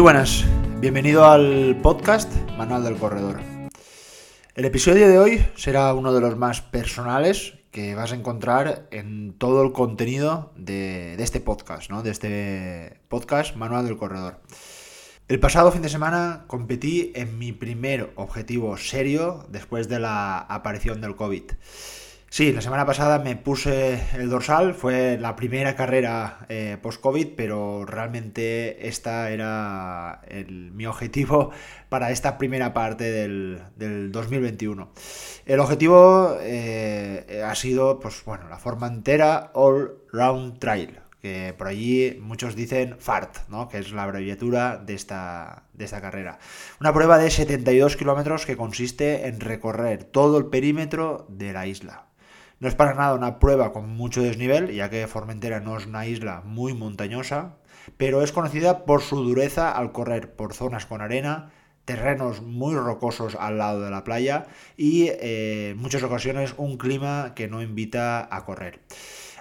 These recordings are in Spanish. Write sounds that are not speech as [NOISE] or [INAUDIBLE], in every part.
Muy buenas, bienvenido al podcast Manual del Corredor. El episodio de hoy será uno de los más personales que vas a encontrar en todo el contenido de, este podcast, ¿no? de este podcast Manual del Corredor. El pasado fin de semana competí en mi primer objetivo serio después de la aparición del COVID. Sí, la semana pasada me puse el dorsal, fue la primera carrera eh, post-COVID, pero realmente esta era mi objetivo [LAUGHS] para esta primera parte del, 2021. El objetivo eh, ha sido, pues bueno, la forma entera All Round Trail, que por allí muchos dicen FART, ¿no? que es la abreviatura de esta, de esta carrera. Una prueba de 72 kilómetros que consiste en recorrer todo el perímetro de la isla. No es para nada una prueba con mucho desnivel, ya que Formentera no es una isla muy montañosa, pero es conocida por su dureza al correr por zonas con arena, terrenos muy rocosos al lado de la playa y eh, en muchas ocasiones un clima que no invita a correr.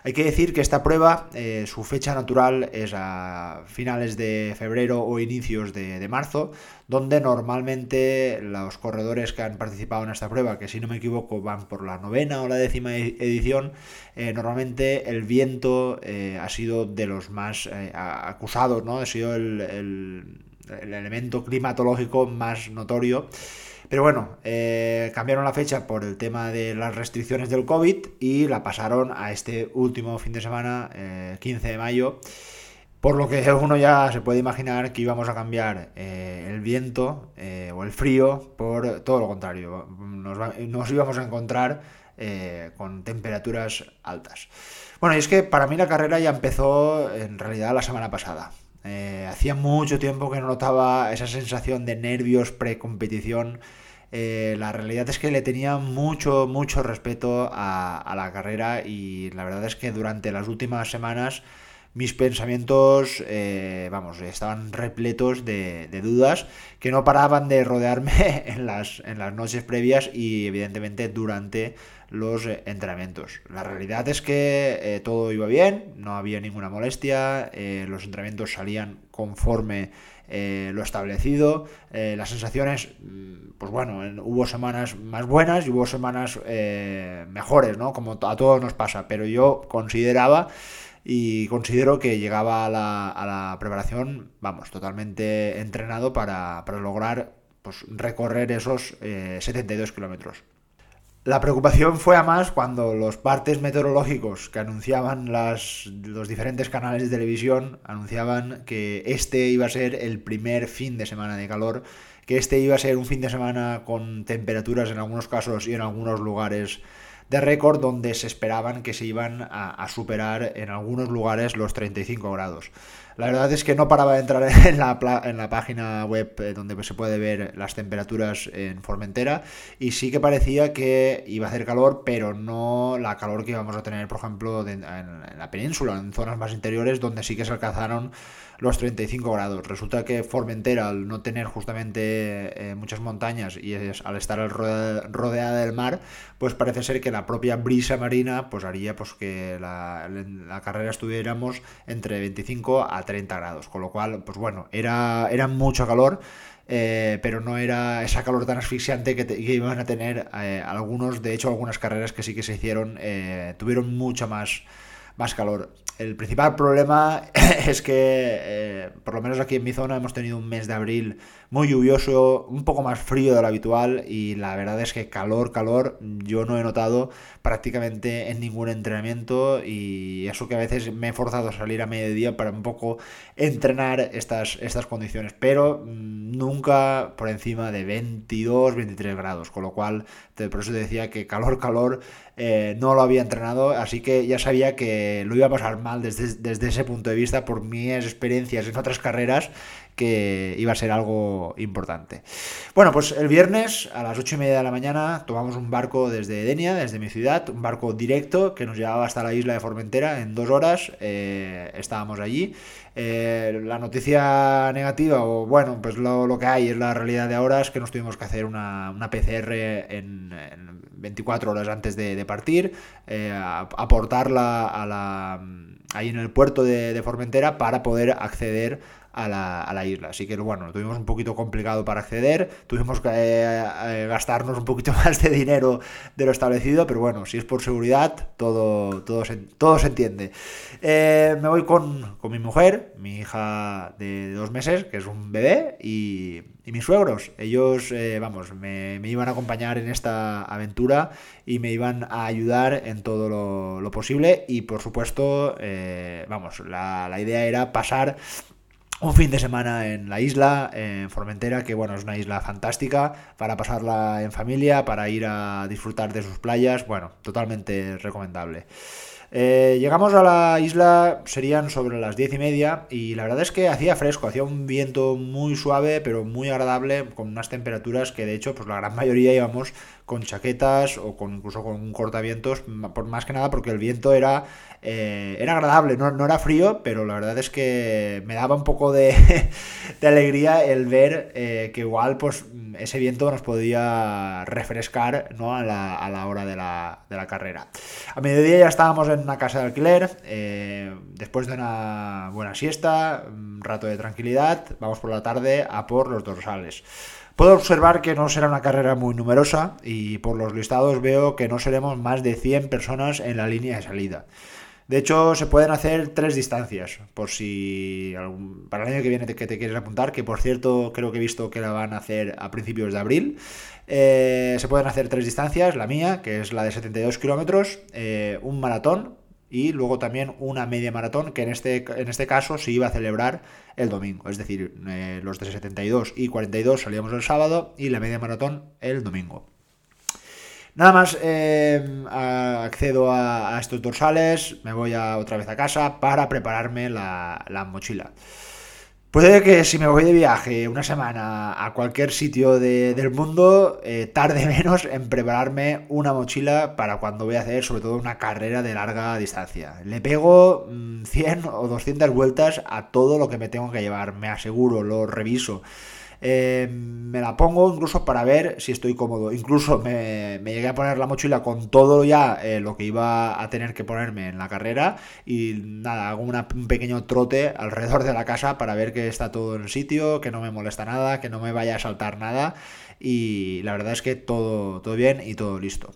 Hay que decir que esta prueba, eh, su fecha natural es a finales de febrero o inicios de, marzo, donde normalmente los corredores que han participado en esta prueba, que si no me equivoco van por la novena o la décima e-, edición, eh, normalmente el viento eh, ha sido de los más acusados, ¿no? Ha sido el elemento climatológico más notorio. Pero bueno, eh, cambiaron la fecha por el tema de las restricciones del COVID y la pasaron a este último fin de semana, 15 eh, de mayo. Por lo que uno ya se puede imaginar que íbamos a cambiar eh, el viento o el frío por todo lo contrario. Nos, íbamos a encontrar con temperaturas altas. Bueno, y es que para mí la carrera ya empezó en realidad la semana pasada. Hacía mucho tiempo que no notaba esa sensación de nervios pre-competición. Eh, la realidad es que le tenía mucho, mucho respeto a, la carrera y la verdad es que durante las últimas semanas mis pensamientos, eh, vamos, estaban repletos de, dudas que no paraban de rodearme [LAUGHS] en las, en las noches previas y evidentemente durante los entrenamientos. La realidad es que eh, todo iba bien, no había ninguna molestia, los entrenamientos salían conforme eh, lo establecido. Eh, las sensaciones, mm, pues bueno, hubo semanas más buenas y hubo semanas eh, mejores, ¿no? Como a todos nos pasa, pero yo consideraba y considero que llegaba a la, preparación, vamos, totalmente entrenado para, para lograr pues, recorrer esos 72 kilómetros. La preocupación fue a más cuando los partes meteorológicos que anunciaban las, los diferentes canales de televisión anunciaban que este iba a ser el primer fin de semana de calor, que este iba a ser un fin de semana con temperaturas en algunos casos y en algunos lugares de récord donde se esperaban que se iban a, superar en algunos lugares los 35 grados. La verdad es que no paraba de entrar en la, página web eh, donde se puede ver las temperaturas en Formentera y sí que parecía que iba a hacer calor, pero no la calor que íbamos a tener, por ejemplo, en la península, en zonas más interiores donde sí que se alcanzaron los 35 grados. Resulta que Formentera, al no tener justamente eh, muchas montañas y al estar rodeada del mar, pues parece ser que la propia brisa marina pues haría pues que la, carrera estuviéramos entre 25 a 30 grados. Con lo cual, pues bueno, era, era mucho calor. Eh, pero no era esa calor tan asfixiante que, iban a tener eh, algunos, de hecho algunas carreras que sí que se hicieron, tuvieron mucho más, más calor. El principal problema [LAUGHS] es que, eh, por lo menos aquí en mi zona, hemos tenido un mes de abril muy lluvioso, un poco más frío de lo habitual y la verdad es que calor, calor, yo no he notado prácticamente en ningún entrenamiento y eso que a veces me he forzado a salir a mediodía para un poco entrenar estas, estas condiciones, pero mm, nunca por encima de 22, 23 grados, con lo cual por eso te decía que calor, calor eh, no lo había entrenado, así que ya sabía que lo iba a pasar mal desde, desde ese punto de vista por mis experiencias en otras carreras que iba a ser algo importante. Bueno, pues el viernes a las 8 y media de la mañana tomamos un barco desde Denia, desde mi ciudad, un barco directo que nos llevaba hasta la isla de Formentera en dos horas. Eh, estábamos allí. Eh, la noticia negativa, o bueno, pues lo, que hay es la realidad de ahora, es que nos tuvimos que hacer una, PCR en, 24 horas antes de, partir, eh, aportarla ahí en el puerto de, de Formentera para poder acceder a la, isla. Así que bueno, lo tuvimos un poquito complicado para acceder, tuvimos que eh, eh, gastarnos un poquito [LAUGHS] más de dinero de lo establecido, pero bueno, si es por seguridad, todo, todo, se, todo se entiende. Eh, me voy con, con, mi mujer, mi hija de dos meses, que es un bebé, y, mis suegros. Ellos, vamos, me, iban a acompañar en esta aventura y me iban a ayudar en todo lo, posible y por supuesto, vamos, la, la idea era pasar un fin de semana en la isla, en Formentera, que bueno, es una isla fantástica para pasarla en familia, para ir a disfrutar de sus playas, bueno, totalmente recomendable. Eh, llegamos a la isla, serían sobre las diez y media, y la verdad es que hacía fresco, hacía un viento muy suave, pero muy agradable, con unas temperaturas que de hecho, pues la gran mayoría íbamos con chaquetas o con incluso con un cortavientos, por más que nada porque el viento era, eh, era agradable, no, era frío, pero la verdad es que me daba un poco [LAUGHS] de, alegría el ver eh, que igual pues ese viento nos podía refrescar ¿no? a, la, hora de la, de la, carrera. A mediodía ya estábamos en una casa de alquiler, eh, después de una buena siesta, un rato de tranquilidad, vamos por la tarde a por los dorsales. Puedo observar que no será una carrera muy numerosa y por los listados veo que no seremos más de 100 personas en la línea de salida. De hecho, se pueden hacer tres distancias, por si para el año que viene que te quieres apuntar, que por cierto creo que he visto que la van a hacer a principios de abril. Eh, se pueden hacer tres distancias, la mía, que es la de 72 kilómetros, eh, un maratón, y luego también una media maratón que en este, en este caso se iba a celebrar el domingo. Es decir, eh, los de 72 y 42 salíamos el sábado y la media maratón el domingo. Nada más accedo a, estos dorsales, me voy a, otra vez a casa para prepararme la mochila. Puede que si me voy de viaje una semana a cualquier sitio del mundo, eh, tarde [LAUGHS] menos en prepararme una mochila para cuando voy a hacer sobre todo una carrera de larga distancia. Le pego 100 mm, o 200 vueltas a todo lo que me tengo que llevar, me aseguro, lo reviso. Eh, me la pongo incluso para ver si estoy cómodo. Incluso me, llegué a poner la mochila con todo ya eh, lo que iba a tener que ponerme en la carrera y nada, hago un pequeño trote alrededor de la casa para ver que está todo en el sitio, que no me molesta nada, que no me vaya a saltar nada y la verdad es que todo, todo bien y todo listo.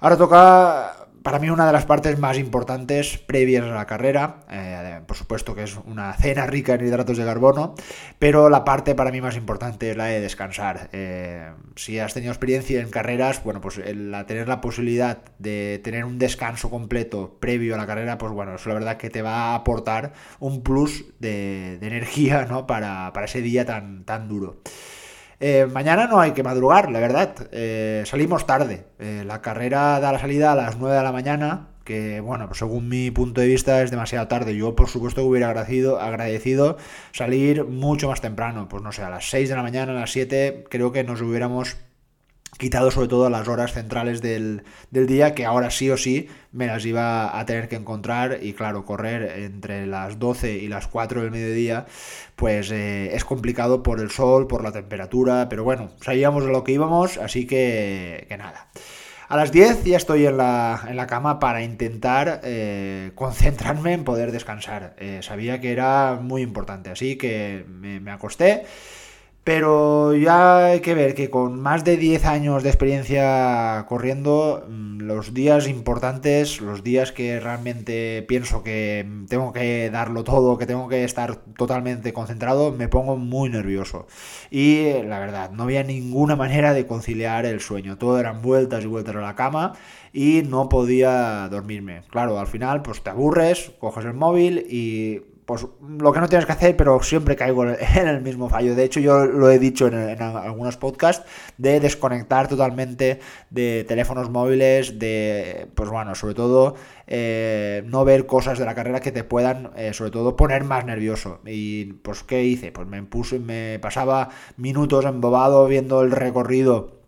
Ahora toca para mí una de las partes más importantes previas a la carrera, eh, por supuesto que es una cena rica en hidratos de carbono, pero la parte para mí más importante es la de descansar. Eh, si has tenido experiencia en carreras, bueno, pues el, tener la posibilidad de tener un descanso completo previo a la carrera, pues bueno, es la verdad que te va a aportar un plus de, energía ¿no? para, para ese día tan, tan duro. Eh, mañana no hay que madrugar, la verdad. Eh, salimos tarde. Eh, la carrera da la salida a las 9 de la mañana, que bueno, pues según mi punto de vista es demasiado tarde. Yo por supuesto hubiera agradecido, agradecido salir mucho más temprano. Pues no sé, a las 6 de la mañana, a las 7, creo que nos hubiéramos quitado sobre todo las horas centrales del, día, que ahora sí o sí me las iba a tener que encontrar y claro, correr entre las 12 y las 4 del mediodía, pues eh, es complicado por el sol, por la temperatura, pero bueno, sabíamos de lo que íbamos, así que, que nada. A las 10 ya estoy en la, en la cama para intentar eh, concentrarme en poder descansar. Eh, sabía que era muy importante, así que me acosté pero ya hay que ver que con más de 10 años de experiencia corriendo, mm, los días importantes, los días que realmente pienso que tengo que darlo todo, que tengo que estar totalmente concentrado, me pongo muy nervioso. Y la verdad, no había ninguna manera de conciliar el sueño. Todo eran vueltas y vueltas a la cama y no podía dormirme. Claro, al final pues te aburres, coges el móvil y pues lo que no tienes que hacer, pero siempre caigo en el [LAUGHS] mismo fallo. De hecho, yo lo he dicho en, algunos podcasts, de desconectar totalmente de teléfonos móviles, de, pues bueno, sobre todo eh, no ver cosas de la carrera que te puedan, eh, sobre todo, poner más nervioso. Y pues, ¿qué hice? Pues me puse, me pasaba minutos embobado viendo el recorrido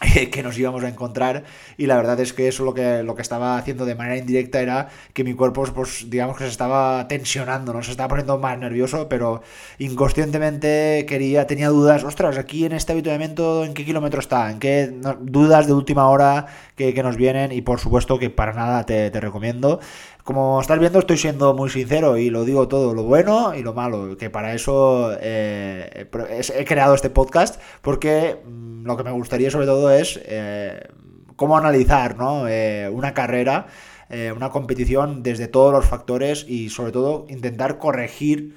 [LAUGHS] que nos íbamos a encontrar y la verdad es que eso lo que, lo que estaba haciendo de manera indirecta era que mi cuerpo pues digamos que se estaba tensionando, ¿no? se estaba poniendo más nervioso pero inconscientemente quería, tenía dudas, ostras, aquí en este habituamiento en qué kilómetro está, en qué dudas de última hora que, nos vienen y por supuesto que para nada te, te recomiendo Como estás viendo, estoy siendo muy sincero y lo digo todo, lo bueno y lo malo, que para eso eh, he creado este podcast, porque mm, lo que me gustaría sobre todo es eh, cómo analizar ¿no? Eh, una carrera, una competición desde todos los factores y sobre todo intentar corregir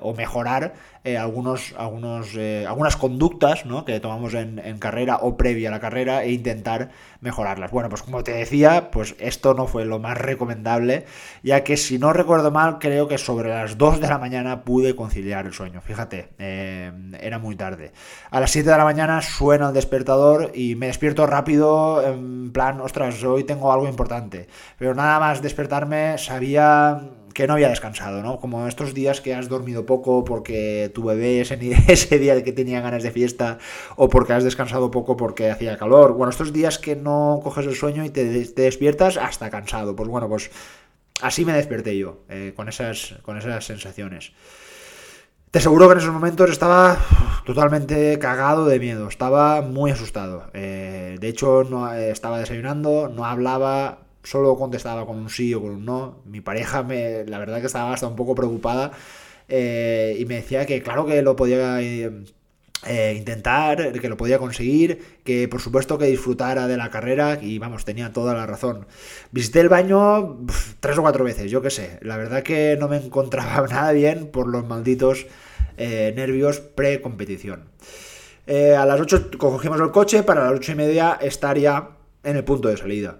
o mejorar eh, algunos, algunos, eh, algunas conductas ¿no? que tomamos en, carrera o previa a la carrera e intentar mejorarlas. Bueno, pues como te decía, pues esto no fue lo más recomendable, ya que si no recuerdo mal, creo que sobre las 2 de la mañana pude conciliar el sueño. Fíjate, eh, era muy tarde. A las 7 de la mañana suena el despertador y me despierto rápido, en plan, ostras, hoy tengo algo importante. Pero nada más despertarme, sabía que no había descansado, ¿no? Como estos días que has dormido poco porque tu bebé [LAUGHS] ese, ese día que tenía ganas de fiesta o porque has descansado poco porque hacía calor. Bueno, estos días que no coges el sueño y te, despiertas hasta cansado. Pues bueno, pues así me desperté yo, eh, con, esas, con esas sensaciones. Te aseguro que en esos momentos estaba totalmente cagado de miedo, estaba muy asustado. Eh, de hecho, no eh, estaba desayunando, no hablaba, solo contestaba con un sí o con un no. Mi pareja, me, la verdad que estaba hasta un poco preocupada eh, y me decía que claro que lo podía eh, eh, intentar, que lo podía conseguir, que por supuesto que disfrutara de la carrera y vamos, tenía toda la razón. Visité el baño tres o cuatro veces, yo qué sé. La verdad que no me encontraba [LAUGHS] nada bien por los malditos nervios pre-competición. a las 8 cogimos el coche, para las ocho y media estar ya en el punto de salida.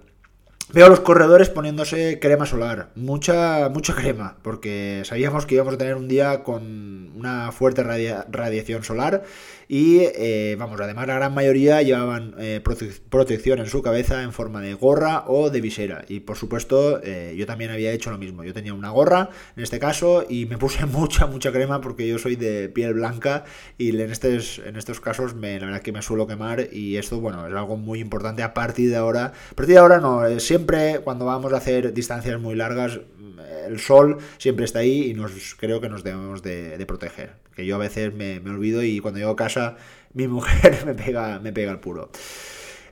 Veo a los corredores poniéndose crema solar, mucha, mucha crema, porque sabíamos que íbamos a tener un día con una fuerte radiación solar y eh, vamos, además la gran mayoría llevaban eh, protección en su cabeza en forma de gorra o de visera. Y por supuesto, eh, yo también había hecho lo mismo. Yo tenía una gorra en este caso y me puse [LAUGHS] mucha, mucha crema porque yo soy de piel blanca y en estos, en estos casos me, la verdad que me suelo quemar y esto, bueno, es algo muy importante a partir de ahora. A partir de ahora no, siempre cuando vamos a hacer distancias muy largas, el sol siempre está ahí y nos creo que nos debemos de, proteger. Que yo a veces me, me, olvido y cuando llego a casa [LAUGHS] mi mujer me pega, me pega el puro.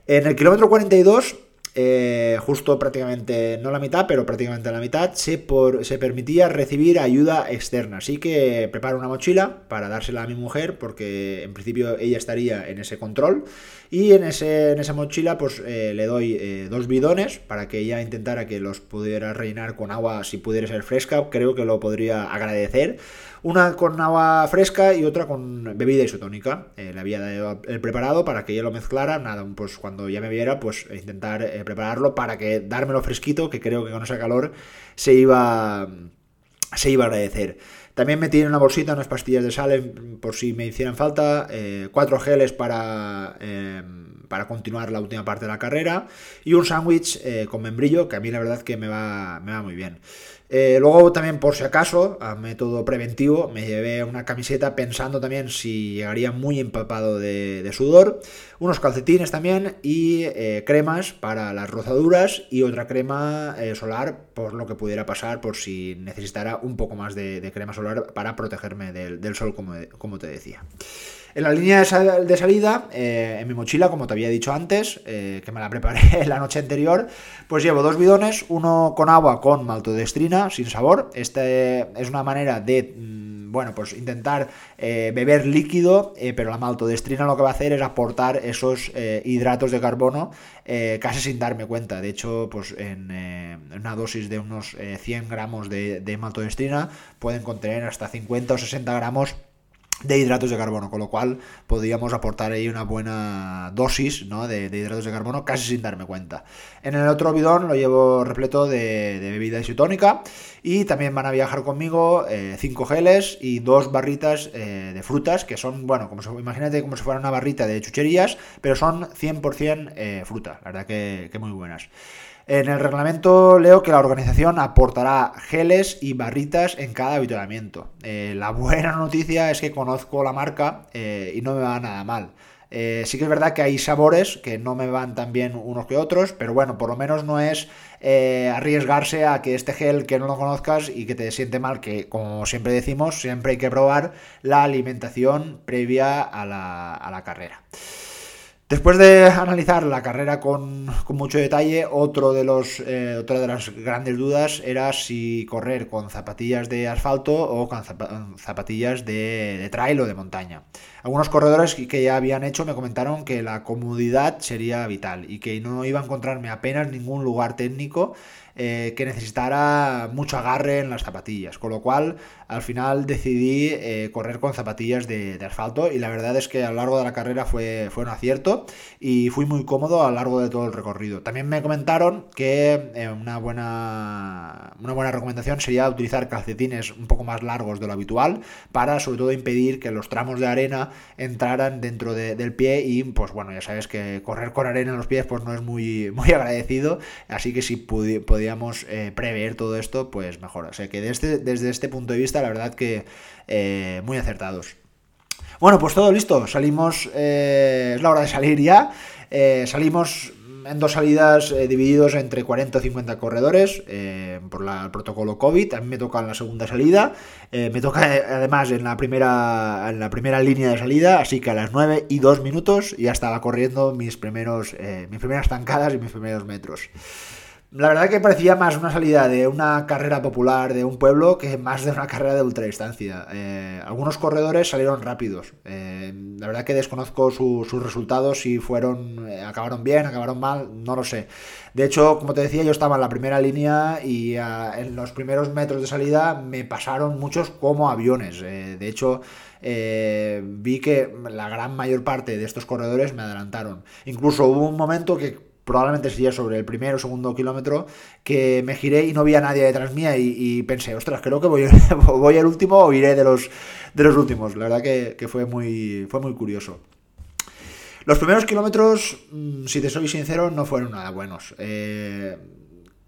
En el kilómetro 42 eh, justo prácticamente, no la mitad, pero prácticamente la mitad, se, por, se permitía recibir ayuda externa. Así que preparo una mochila para dársela a mi mujer, porque en principio ella estaría en ese control. Y en, ese, en esa mochila, pues eh, le doy eh, dos bidones para que ella intentara que los pudiera rellenar con agua si pudiera ser fresca. Creo que lo podría agradecer. Una con agua fresca y otra con bebida isotónica. le había dado el preparado para que ella lo mezclara. Nada, pues cuando ya me viera, pues intentar prepararlo para que dármelo fresquito, que creo que con ese calor se iba, se iba a agradecer. También metí en una bolsita unas pastillas de sal por si me hicieran falta, eh, cuatro geles para, eh, para continuar la última parte de la carrera y un sándwich eh, con membrillo que a mí la verdad que me va, me va muy bien. Eh, luego también por si acaso, a método preventivo, me llevé una camiseta pensando también si llegaría muy empapado de, sudor, unos calcetines también y eh, cremas para las rozaduras y otra crema eh, solar por lo que pudiera pasar por si necesitara un poco más de, crema solar para protegerme del, sol como, como te decía. En la línea de, salida, eh, en mi mochila, como te había dicho antes, eh, que me la preparé [LAUGHS] la noche anterior, pues llevo dos bidones, uno con agua con maltodestrina, sin sabor. Esta es una manera de, mm, bueno, pues intentar eh, beber líquido, pero la maltodestrina lo que va a hacer es aportar esos hidratos de carbono casi sin darme cuenta. De hecho, pues en una dosis de unos 100 gramos de, de maltodestrina pueden contener hasta 50 o 60 gramos de hidratos de carbono, con lo cual podríamos aportar ahí una buena dosis ¿no? de, hidratos de carbono casi sin darme cuenta. En el otro bidón lo llevo repleto de, bebida isotónica y también van a viajar conmigo 5 eh, geles y dos barritas eh, de frutas que son, bueno, como se, imagínate como si fuera una barrita de chucherías, pero son 100% eh, fruta, la verdad que, que muy buenas. En el reglamento leo que la organización aportará geles y barritas en cada avituallamiento. Eh, la buena [LAUGHS] noticia es que conozco la marca eh, y no me va nada mal. Eh, sí que es verdad que hay sabores que no me van tan bien unos que otros, pero bueno, por lo menos no es arriesgarse a que este gel que no lo conozcas y que te siente mal, que como siempre decimos, siempre hay que probar la alimentación previa a la carrera. Después de analizar la carrera con, mucho detalle, eh, otra de las grandes dudas era si correr con zapatillas de asfalto o con zapatillas de, de trail o de montaña. Algunos corredores que ya habían hecho me comentaron que la comodidad sería vital y que no iba a encontrarme apenas ningún lugar técnico eh, que necesitara mucho agarre en las zapatillas, con lo cual al final decidí eh, correr con zapatillas de, asfalto y la verdad es que a lo largo de la carrera fue, fue un acierto y fui muy cómodo a lo largo de todo el recorrido. También me comentaron que eh, una, buena, una buena recomendación sería utilizar calcetines un poco más largos de lo habitual para sobre todo impedir que los tramos de arena entraran dentro del pie y pues bueno, ya sabes que correr con arena en los pies pues no es muy, [LAUGHS] muy agradecido, así que si podía podíamos eh, prever todo esto, pues mejor. O sea que desde, desde este punto de vista, la verdad que eh, muy acertados. Bueno, pues todo listo. Salimos, eh, es la hora de salir ya. salimos en dos salidas divididos entre 40 o 50 corredores por el protocolo COVID. A mí me toca en la segunda salida. me toca además en la, primera, en la primera línea de salida. Así que a las 9 y 2 minutos ya estaba corriendo mis, primeros, mis primeras zancadas y mis primeros metros. La verdad que parecía más una salida de una carrera popular de un pueblo que más de una [LAUGHS] carrera de ultradistancia. Eh, algunos corredores salieron rápidos. Eh, la verdad que desconozco sus resultados, si fueron, eh, acabaron bien, acabaron mal, no lo sé. De hecho, como te decía, yo estaba en la primera línea y ah, en los primeros metros de salida me pasaron muchos como aviones. de hecho, vi que la gran mayor parte de estos corredores me adelantaron. Incluso hubo un momento que probablemente sería sobre el primero o segundo kilómetro, que me giré y no vi a nadie detrás mía y, pensé, ostras, creo que voy, [LAUGHS] voy al último o iré de los, de los últimos. La verdad que, fue, muy, fue muy curioso. Los primeros kilómetros, mm, si te soy sincero, no fueron nada buenos. Eh,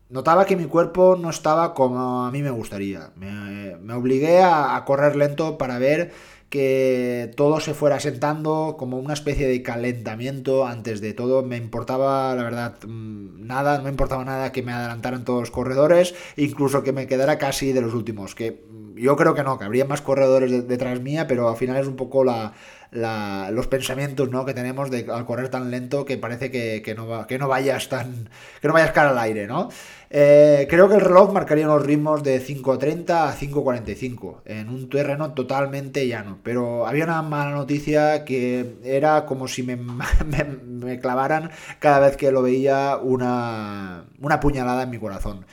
notaba que mi cuerpo no estaba como a mí me gustaría. Me, obligué a correr lento para ver que todo se fuera sentando como una especie de calentamiento antes de todo. Me importaba, la verdad, mm, nada, no me importaba nada que me adelantaran todos los corredores, incluso que me quedara casi de los últimos, que mm, yo creo que no, que habría más corredores detrás mía, pero al final es un poco la, los pensamientos ¿no? que tenemos de, al correr tan lento que parece que, no, que no vayas tan que no vayas cara al aire ¿no? Eh, creo que el reloj marcaría unos ritmos de 5.30 a 5.45 en un terreno totalmente llano pero había una mala noticia que era como si me, [LAUGHS] me, clavaran cada vez que lo veía una, una puñalada en mi corazón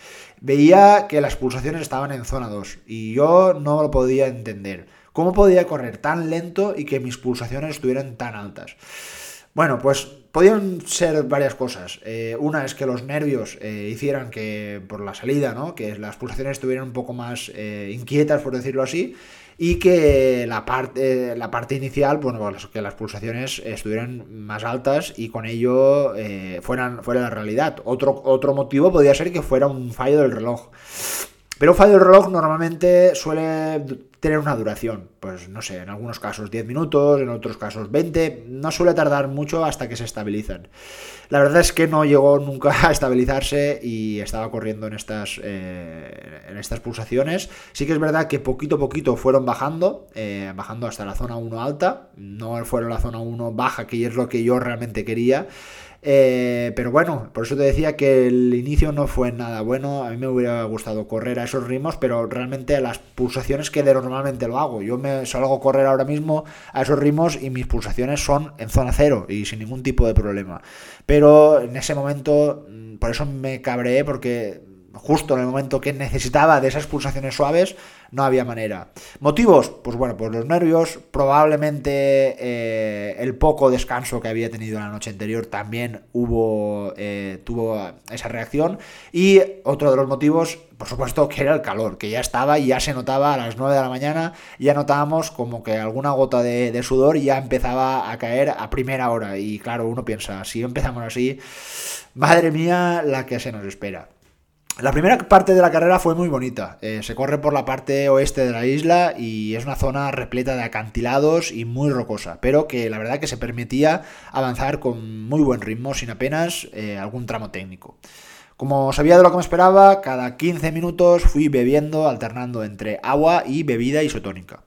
veía que las pulsaciones estaban en zona 2 y yo no lo podía entender ¿Cómo podía correr tan lento y que mis pulsaciones estuvieran tan altas? Bueno, pues podían ser varias cosas. Eh, una es que los nervios eh, hicieran que por la salida, ¿no? Que las pulsaciones estuvieran un poco más eh, inquietas, por decirlo así, y que la parte, la parte inicial, bueno, pues que las pulsaciones estuvieran más altas y con ello fueran fuera la realidad. Otro, otro motivo podría ser que fuera un fallo del reloj. Pero un fallo del reloj normalmente suele tener una duración, pues no sé, en algunos casos 10 minutos, en otros casos 20, no suele tardar mucho hasta que se estabilizan. La verdad es que no llegó nunca [LAUGHS] a estabilizarse y estaba corriendo en estas, eh, en estas pulsaciones. Sí que es verdad que poquito a poquito fueron bajando, eh, bajando hasta la zona 1 alta, no fueron la zona 1 baja, que es lo que yo realmente quería. Eh, pero bueno, por eso te decía que el inicio no fue nada bueno. A mí me hubiera gustado correr a esos ritmos, pero realmente a las pulsaciones que de normalmente lo hago. Yo me salgo a correr ahora mismo a esos ritmos y mis pulsaciones son en zona cero y sin ningún tipo de problema. Pero en ese momento, mm, por eso me cabreé, porque justo en el momento que necesitaba de esas pulsaciones suaves, no había manera. ¿Motivos? Pues bueno, pues los nervios, probablemente eh, el poco descanso que había tenido la noche anterior también hubo, eh, tuvo esa reacción. Y otro de los motivos, por supuesto, que era el calor, que ya estaba y ya se notaba a las 9 de la mañana, ya notábamos como que alguna gota de, de sudor ya empezaba a caer a primera hora. Y claro, uno piensa, si empezamos así, madre mía, la que se nos espera. La primera parte de la carrera fue muy bonita. Eh, se corre por la parte oeste de la isla y es una zona repleta de acantilados y muy rocosa, pero que la verdad que se permitía avanzar con muy buen ritmo sin apenas eh, algún tramo técnico. Como sabía de lo que me esperaba, cada 15 minutos fui bebiendo, alternando entre agua y bebida isotónica.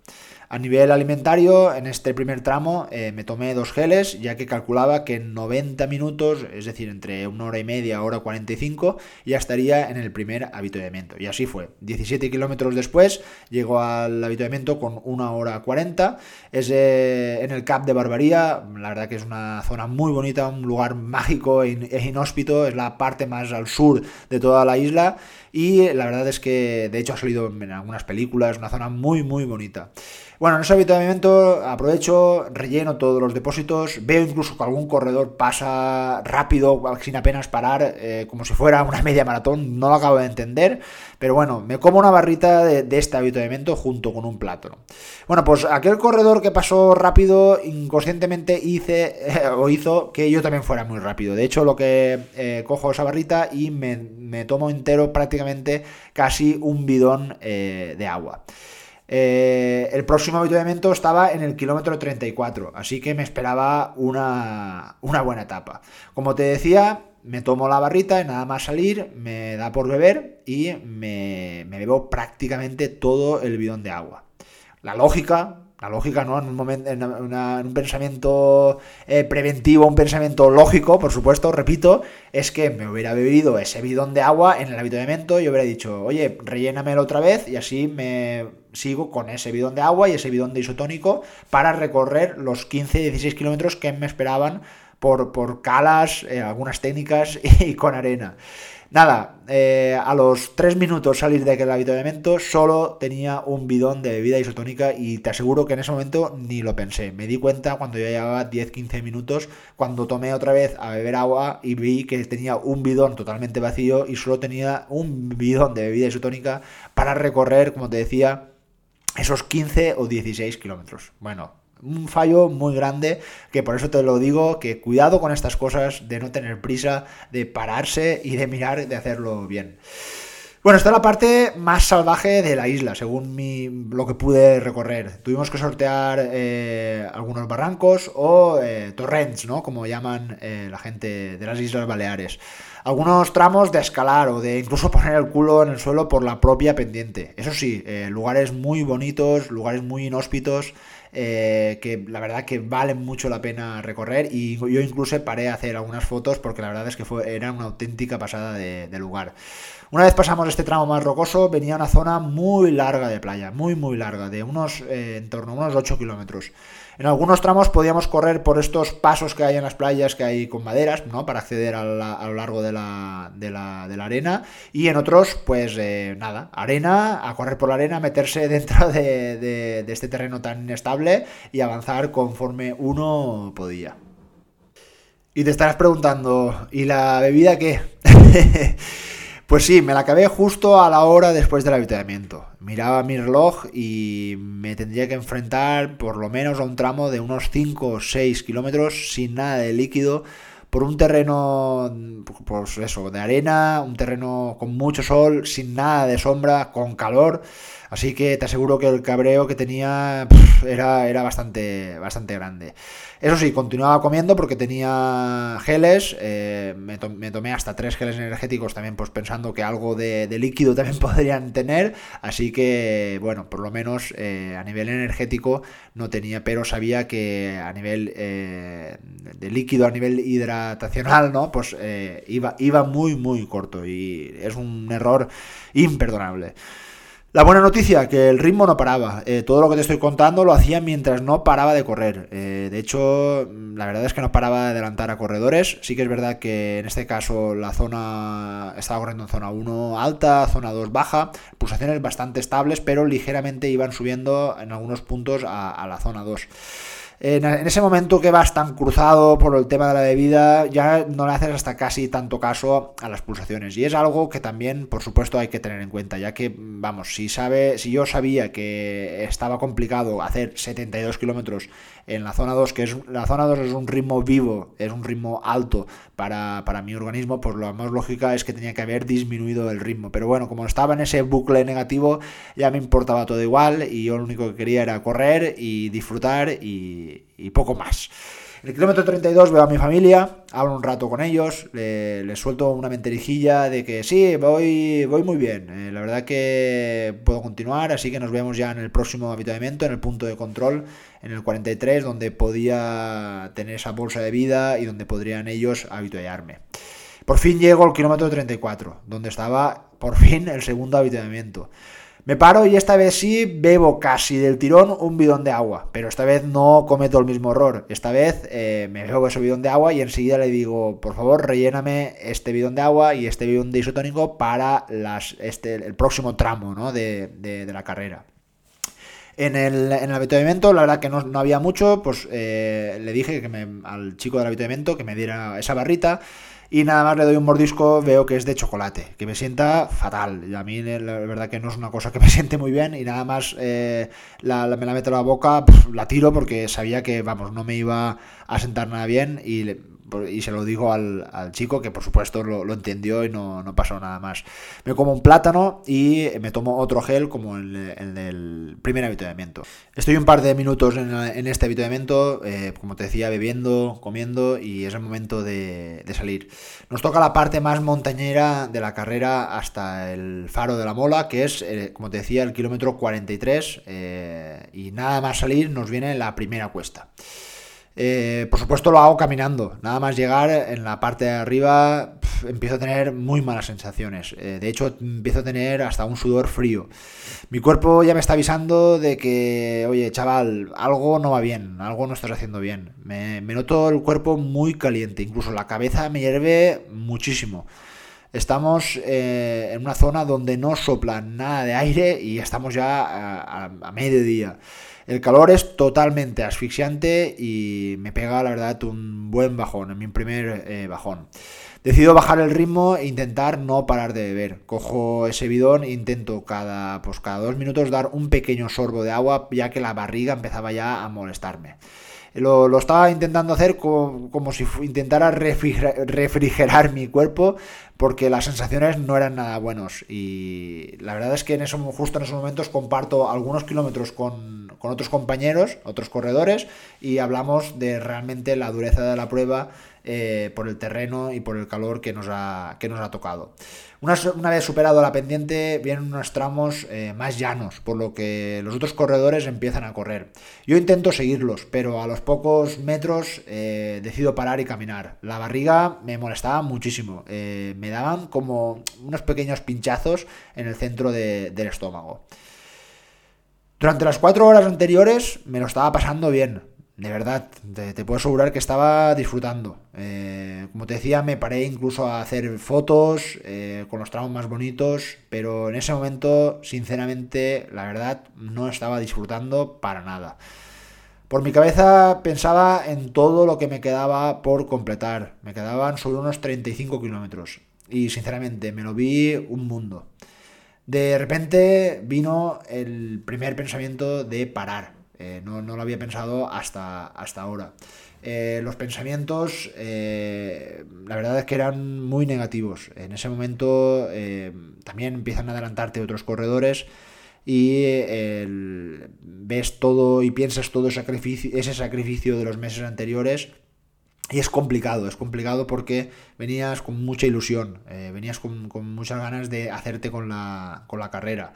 A nivel alimentario, en este primer tramo eh, me tomé dos geles, ya que calculaba que en 90 minutos, es decir, entre una hora y media, hora 45, ya estaría en el primer habituamiento. Y así fue. 17 kilómetros después, llego al habituamiento con una hora 40. Es eh, en el Cap de Barbaría, la verdad que es una zona muy bonita, un lugar mágico e, e inhóspito, es la parte más al sur de toda la isla y la verdad es que de hecho ha salido en algunas películas, una zona muy muy bonita. Bueno, en ese habituamiento aprovecho, relleno todos los depósitos, veo incluso que algún corredor pasa rápido, sin apenas parar, eh, como si fuera una media maratón, no lo acabo de entender, pero bueno, me como una barrita de, este habituamiento junto con un plátano. Bueno, pues aquel corredor que pasó rápido, inconscientemente hice o hizo que yo también fuera muy rápido. De hecho, lo que eh, cojo esa barrita y me, tomo entero prácticamente casi un bidón eh, de agua. Eh, el próximo avituallamiento estaba en el kilómetro 34, así que me esperaba una, buena etapa. Como te decía, me tomo la barrita y nada más salir, me da por beber y me, me bebo prácticamente todo el bidón de agua. La lógica, la lógica, ¿no? En un, momento, en, un pensamiento eh, preventivo, un pensamiento lógico, por supuesto, repito, es que me hubiera bebido ese bidón de agua en el habituamiento y hubiera dicho, oye, rellénamelo otra vez y así me sigo con ese bidón de agua y ese bidón de isotónico para recorrer los 15-16 kilómetros que me esperaban por, por calas, eh, algunas técnicas [LAUGHS] y con arena. Nada, eh, a los 3 minutos salir de aquel habituamiento solo tenía un bidón de bebida isotónica y te aseguro que en ese momento ni lo pensé. Me di cuenta cuando ya llevaba 10-15 minutos, cuando tomé otra vez a beber agua y vi que tenía un bidón totalmente vacío y solo tenía un bidón de bebida isotónica para recorrer, como te decía, esos 15 o 16 kilómetros. Bueno, un fallo muy grande, que por eso te lo digo, que cuidado con estas cosas, de no tener prisa, de pararse y de mirar, de hacerlo bien. Bueno, esta es la parte más salvaje de la isla, según lo que pude recorrer. Tuvimos que sortear eh, algunos barrancos o eh, torrents, ¿no? Como llaman eh, la gente de las Islas Baleares. Algunos tramos de escalar o de incluso [LAUGHS] poner el culo en el suelo por la propia pendiente. Eso sí, lugares muy bonitos, lugares muy inhóspitos. Que la verdad que valen mucho la pena recorrer y yo incluso paré a hacer algunas fotos porque la verdad es que fue, era una auténtica pasada de lugar. Una vez pasamos este tramo más rocoso, venía una zona muy larga de playa, muy muy larga, de unos eh, en torno a unos 8 kilómetros. En algunos tramos podíamos correr por estos pasos que hay en las playas que hay con maderas, ¿no? Para acceder a, lo largo de la, arena. Y en otros, pues eh, nada, arena, a correr por la arena, meterse [LAUGHS] dentro de, de este terreno tan inestable y avanzar conforme uno podía. Y te estarás preguntando, ¿y la bebida qué? [LAUGHS] Pues sí, me la acabé justo a la hora después del avituallamiento. Miraba mi reloj y me tendría que enfrentar por lo menos a un tramo de unos 5 o 6 kilómetros sin nada de líquido por un terreno, pues eso, de arena, un terreno con mucho sol, sin nada de sombra, con calor. Así que te aseguro que el cabreo que tenía era, era bastante, bastante grande. Eso sí, continuaba comiendo porque tenía geles, eh, me, tomé hasta tres geles energéticos también, pues pensando que algo de, líquido también [LAUGHS] podrían tener. Así que, bueno, por lo menos eh, a nivel energético no tenía, pero sabía que a nivel eh, de líquido, a nivel hidratacional, ¿no? Pues iba, iba muy, muy corto y es un error imperdonable. La buena noticia, que el ritmo no paraba. Eh, todo lo que te estoy contando lo hacía mientras no paraba de correr. Eh, de hecho, la verdad es que no paraba de adelantar a corredores. Sí que es verdad que en este caso la zona estaba corriendo en zona 1 alta, zona 2 baja, pulsaciones bastante estables, pero ligeramente iban subiendo en algunos puntos a, a la zona 2 en, ese momento que vas tan cruzado por el tema de la bebida, ya no le haces hasta casi tanto caso a las pulsaciones. Y es algo que también, por supuesto, hay que tener en cuenta, ya que, vamos, si sabe, si yo sabía que estaba complicado hacer 72 kilómetros en la zona 2, que es la zona 2 es un ritmo vivo, es un ritmo alto para, para mi organismo, pues lo más lógica es que tenía que haber disminuido el ritmo. Pero bueno, como estaba en ese bucle negativo, ya me importaba todo igual y yo lo único que quería era correr y disfrutar y, y poco más. El kilómetro 32 veo a mi familia, hablo un rato con ellos, les suelto una menterijilla de que sí, voy, voy muy bien, eh, la verdad que puedo continuar, así que nos vemos ya en el próximo habituamiento, en el punto de control, en el 43, donde podía tener esa bolsa de vida y donde podrían ellos habituallarme. Por fin llego al kilómetro 34, donde estaba por fin el segundo habituamiento. Me paro y esta vez sí bebo casi del tirón un bidón de agua, pero esta vez no cometo el mismo error. Esta vez eh, me bebo ese bidón de agua y enseguida le digo, por favor, relléname este bidón de agua y este bidón de isotónico para este, el próximo tramo ¿no? de, la carrera. En el, en el habituamiento, la verdad que no, había mucho, pues eh, le dije que me, al chico del habituamiento que me diera esa barrita y nada más le doy un mordisco, veo que es de chocolate, que me sienta fatal. Y a mí la verdad que no es una cosa que me [LAUGHS] siente muy bien y nada más eh, la, me la meto a la boca, la tiro porque sabía que, vamos, no me iba a sentar nada bien y y se lo digo al, chico que por supuesto lo, entendió y no, pasó nada más. Me como un plátano y me tomo otro gel como el, el del primer habituamiento. Estoy un par de minutos en, este habituamiento, eh, como te decía, bebiendo, comiendo y es el momento de, salir. Nos toca la parte más montañera de la carrera hasta el faro de la mola, que es, eh, como te decía, el kilómetro 43 eh, y nada más salir nos viene la primera cuesta. Eh, por supuesto lo hago caminando. Nada más llegar en la parte de arriba empiezo a tener muy malas sensaciones. Eh, de hecho empiezo a tener hasta un sudor frío. Mi cuerpo ya me está avisando de que, oye chaval, algo no va bien, algo no estás haciendo bien. Me, noto el cuerpo muy caliente, incluso la cabeza me hierve muchísimo. Estamos eh, en una zona donde no sopla nada de aire y estamos ya a, a mediodía. El calor es totalmente asfixiante y me pega, la verdad, un buen bajón, en mi primer eh, bajón. Decido bajar el ritmo e intentar no parar de beber. Cojo ese bidón e intento cada, pues cada dos minutos dar un pequeño sorbo de agua, ya que la barriga empezaba ya a molestarme. Lo, estaba intentando hacer como, si intentara refrigerar, mi cuerpo porque las sensaciones no eran nada buenos. Y la verdad es que en eso, justo en esos momentos comparto algunos kilómetros con, con otros compañeros, otros corredores, y hablamos de realmente la dureza de la prueba eh, por el terreno y por el calor que nos ha, que nos ha tocado. Una, vez superado la pendiente, vienen unos tramos eh, más llanos, por lo que los otros corredores empiezan a correr. Yo intento seguirlos, pero a los pocos metros eh, decido parar y caminar. La barriga me molestaba muchísimo, me daban como unos pequeños pinchazos en el centro del estómago. Durante las cuatro horas anteriores me lo estaba pasando bien, de verdad, te, puedo asegurar que estaba disfrutando. Eh, como te decía, me paré incluso a hacer fotos eh, con los tramos más bonitos, pero en ese momento, sinceramente, la verdad, no estaba disfrutando para nada. Por mi cabeza pensaba en todo lo que me quedaba por completar. Me quedaban solo unos 35 kilómetros. Y sinceramente, me lo vi un mundo. De repente vino el primer pensamiento de parar eh, no, lo había pensado hasta, hasta ahora. Eh, los pensamientos, eh, la verdad es que eran muy negativos. En ese momento también empiezan a adelantarte otros corredores y ves todo y piensas todo ese sacrificio, ese sacrificio de los meses anteriores. Y es complicado, es complicado porque venías con mucha ilusión, venías con, con, muchas ganas de hacerte con la, con la carrera.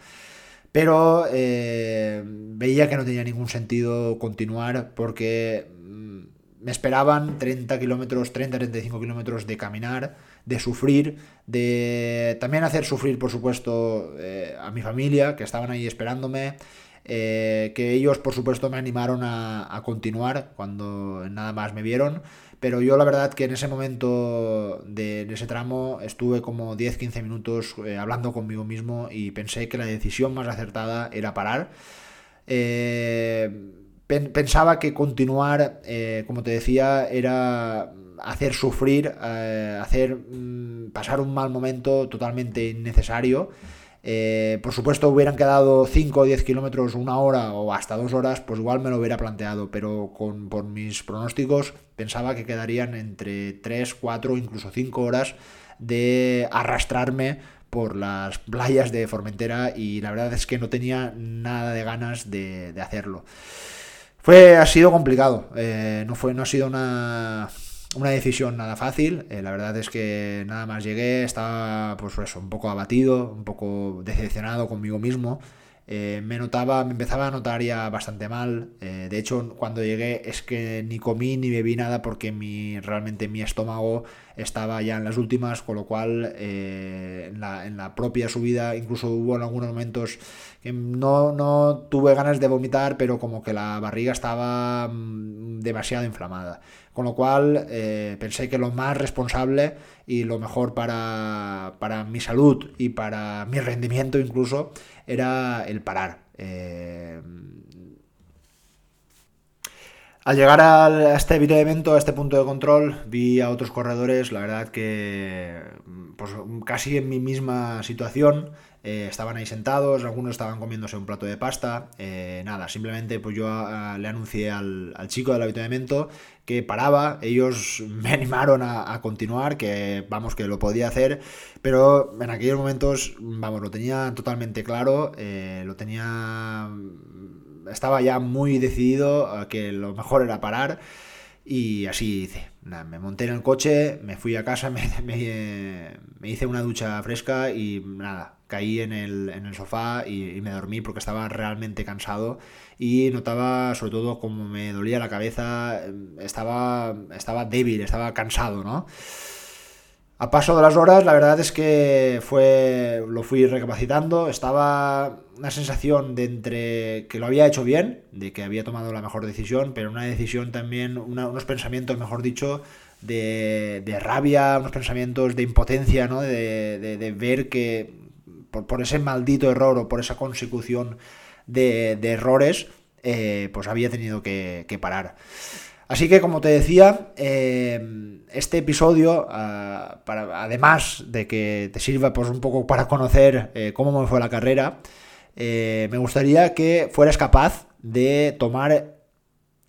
Pero eh, veía que no tenía ningún sentido continuar porque mm, me esperaban 30 kilómetros, 30-35 kilómetros de caminar, de sufrir, de también hacer sufrir, por supuesto, eh, a mi familia, que estaban ahí esperándome, eh, que ellos, por supuesto, me animaron a, a continuar cuando nada más me vieron. Pero yo la verdad que en ese momento de ese tramo estuve como 10-15 minutos eh, hablando conmigo mismo y pensé que la decisión más acertada era parar. Eh, pensaba que continuar, eh, como te decía, era hacer sufrir, hacer mm, pasar un mal momento totalmente innecesario. Eh, por supuesto, hubieran quedado 5 o 10 kilómetros, una hora o hasta dos horas, pues igual me lo hubiera planteado, pero con, por mis pronósticos pensaba que quedarían entre 3, 4, incluso 5 horas de arrastrarme por las playas de Formentera y la verdad es que no tenía nada de ganas de, hacerlo. Fue, ha sido complicado, eh, no, fue, no ha sido una una decisión nada fácil. Eh, la verdad es que nada más llegué, estaba pues eso, un poco abatido, un poco decepcionado conmigo mismo. Eh, me notaba, me empezaba a notar ya bastante mal. Eh, de hecho, cuando llegué es que ni comí ni bebí nada porque mi, realmente mi estómago estaba ya en las últimas, con lo cual eh, en, la, propia subida incluso hubo en algunos momentos que no, no tuve ganas de vomitar, pero como que la barriga estaba mm, demasiado inflamada. Con lo cual pensé que lo más responsable y lo mejor para, para mi salud y para mi rendimiento incluso era el parar. Eh, al llegar a este evento, a este punto de control, vi a otros corredores, la verdad que pues, casi en mi misma situación, eh, estaban ahí sentados, algunos estaban comiéndose un plato de pasta, eh, nada, simplemente pues yo ah, le anuncié al, chico del evento que paraba, ellos [LAUGHS] me animaron a, continuar, que vamos, que lo podía hacer, pero en aquellos momentos, vamos, lo tenía totalmente claro, eh, lo tenía estaba ya muy decidido a que lo mejor era parar. Y así hice. me monté en el coche, me fui a casa, [LAUGHS] me, hice una ducha fresca y nada, caí en el, en el sofá y, me dormí porque estaba realmente cansado y notaba sobre todo como me dolía la cabeza, estaba, estaba débil, estaba cansado, ¿no? A paso de las horas, la verdad es que fue. lo fui recapacitando. Estaba una sensación de entre que lo había hecho bien, de que había tomado la mejor decisión, pero una decisión también, unos pensamientos, mejor dicho, de, rabia, unos pensamientos de impotencia, ¿no? De, ver que por, ese maldito error o por esa consecución de, errores, eh, pues había tenido que, parar. Así que, como te decía, eh, este episodio, ah, además de que te sirva pues, un poco para conocer eh, cómo me fue la carrera, me gustaría que fueras capaz de tomar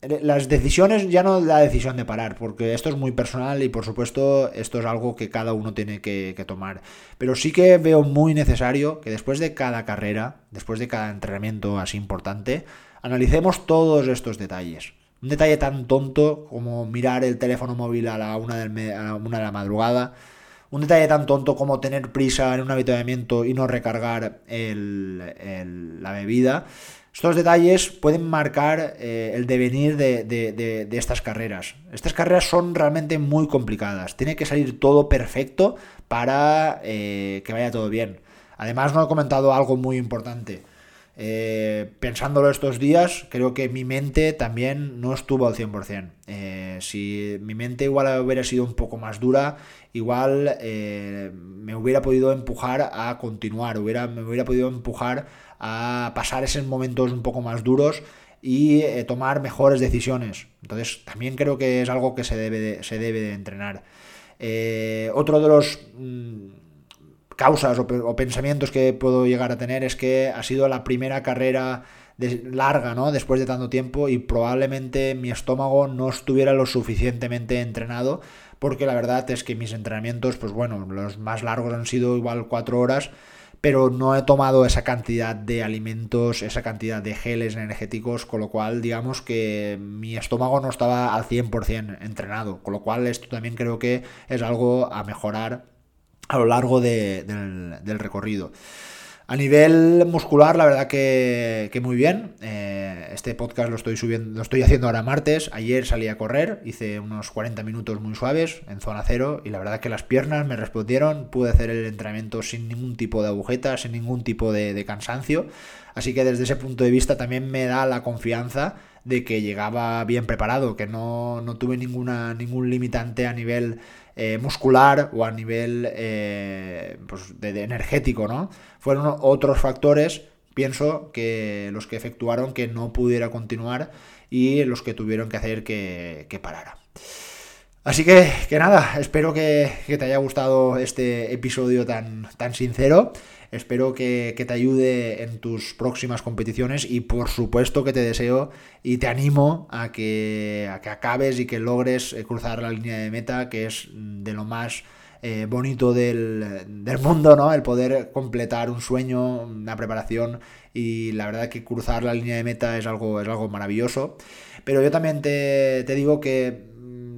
las decisiones, ya no la decisión de parar, porque esto es muy personal y por supuesto esto es algo que cada uno tiene que, tomar. Pero sí que veo muy necesario que después de cada carrera, después de cada entrenamiento así importante, analicemos todos estos detalles. Un detalle tan tonto como mirar el teléfono móvil a la una, de la madrugada. Un detalle tan tonto como tener prisa en un habituamiento y no recargar la bebida. Estos detalles pueden marcar eh, el devenir de, estas carreras. Estas carreras son realmente muy complicadas. Tiene que salir todo perfecto para eh, que vaya todo bien. Además, no he comentado algo muy importante. Eh, pensándolo estos días, creo que mi mente también no estuvo al 100%. Eh, si mi mente igual hubiera sido un poco más dura, igual me hubiera podido empujar a continuar, hubiera, me hubiera podido empujar a pasar esos momentos un poco más duros y tomar mejores decisiones. Entonces también creo que es algo que se debe se debe de entrenar. otro de los... Mm, causas o, pensamientos que puedo llegar a tener es que ha sido la primera carrera larga, ¿no? Después de tanto tiempo y probablemente mi estómago no estuviera lo suficientemente entrenado porque la verdad es que mis entrenamientos, pues bueno, los más largos han sido igual cuatro horas, pero no he tomado esa cantidad de alimentos, esa cantidad de geles energéticos, con lo cual digamos que mi estómago no estaba al 100% entrenado, con lo cual esto también creo que es algo a mejorar a lo largo del, recorrido. A nivel muscular, la verdad que, muy bien. Eh, este podcast lo estoy subiendo, lo estoy haciendo ahora martes. Ayer salí a correr, hice unos 40 minutos muy suaves en zona cero y la verdad que las piernas me respondieron. Pude hacer el entrenamiento sin ningún tipo de agujeta, sin ningún tipo de, cansancio. Así que desde ese punto de vista también me da la confianza de que llegaba bien preparado, que no, no tuve ninguna, ningún limitante a nivel eh, muscular o a nivel eh, pues de, energético, ¿no? Fueron otros factores, pienso, que los que efectuaron que no pudiera continuar y los que tuvieron que hacer que, que parara. Así que, que nada, espero que, que, te haya gustado este episodio tan, tan sincero. Espero que, te ayude en tus próximas competiciones y por supuesto que te deseo y te animo a que, que acabes y que logres eh, cruzar la línea de meta, que es de lo más eh, bonito del, mundo, ¿no? El poder completar un sueño, una preparación y la verdad que cruzar la línea de meta es algo, es algo maravilloso. Pero yo también te, te digo que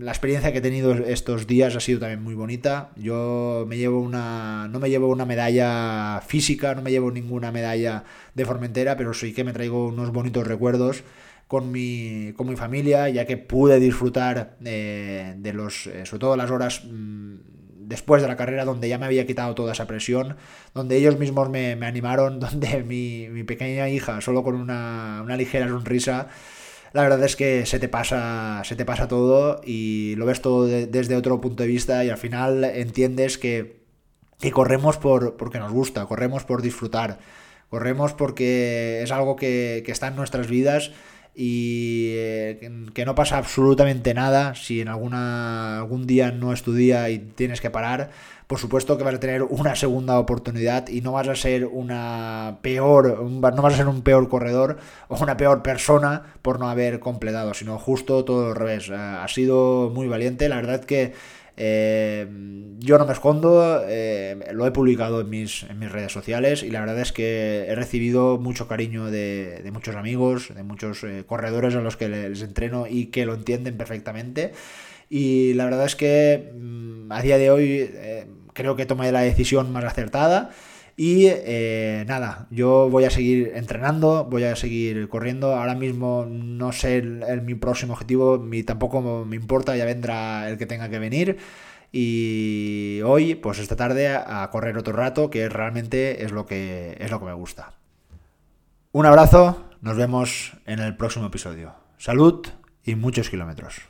la experiencia que he tenido estos días ha sido también muy bonita. Yo me llevo una, no me llevo una medalla física, no me llevo ninguna medalla de Formentera, pero sí que me traigo unos bonitos recuerdos con mi, con mi familia, ya que pude disfrutar eh, de los, eh, sobre todo las horas mm, después de la carrera donde ya me había quitado toda esa presión, donde ellos mismos me, animaron, [LAUGHS] donde mi, mi, pequeña hija, solo con una, una ligera sonrisa, la verdad es que se te pasa, se te pasa todo y lo ves todo desde otro punto de vista y al final entiendes que, corremos por, porque nos gusta, corremos por disfrutar, corremos porque es algo que, que está en nuestras vidas y eh, que no pasa absolutamente nada si en alguna, algún día no es tu día y tienes que parar. Por supuesto que vas a tener una segunda oportunidad y no vas a ser una peor, no vas a ser un peor corredor o una peor persona por no haber completado, sino justo todo al revés. Ha sido muy valiente, la verdad que eh, yo no me escondo, eh, lo he publicado en mis, en mis redes sociales y la verdad es que he recibido mucho cariño de, muchos amigos, de muchos eh, corredores a los que les entreno y que lo entienden perfectamente. Y la verdad es que mm, a día de hoy creo que tomé la decisión más acertada. Y nada, yo voy a seguir entrenando, voy a seguir corriendo. Ahora mismo no sé el, mi próximo objetivo, ni tampoco me importa, ya vendrá el que tenga que venir. Y hoy, pues esta tarde, a correr otro rato, que realmente es lo que, es lo que me gusta. Un abrazo, nos vemos en el próximo episodio. Salud y muchos kilómetros.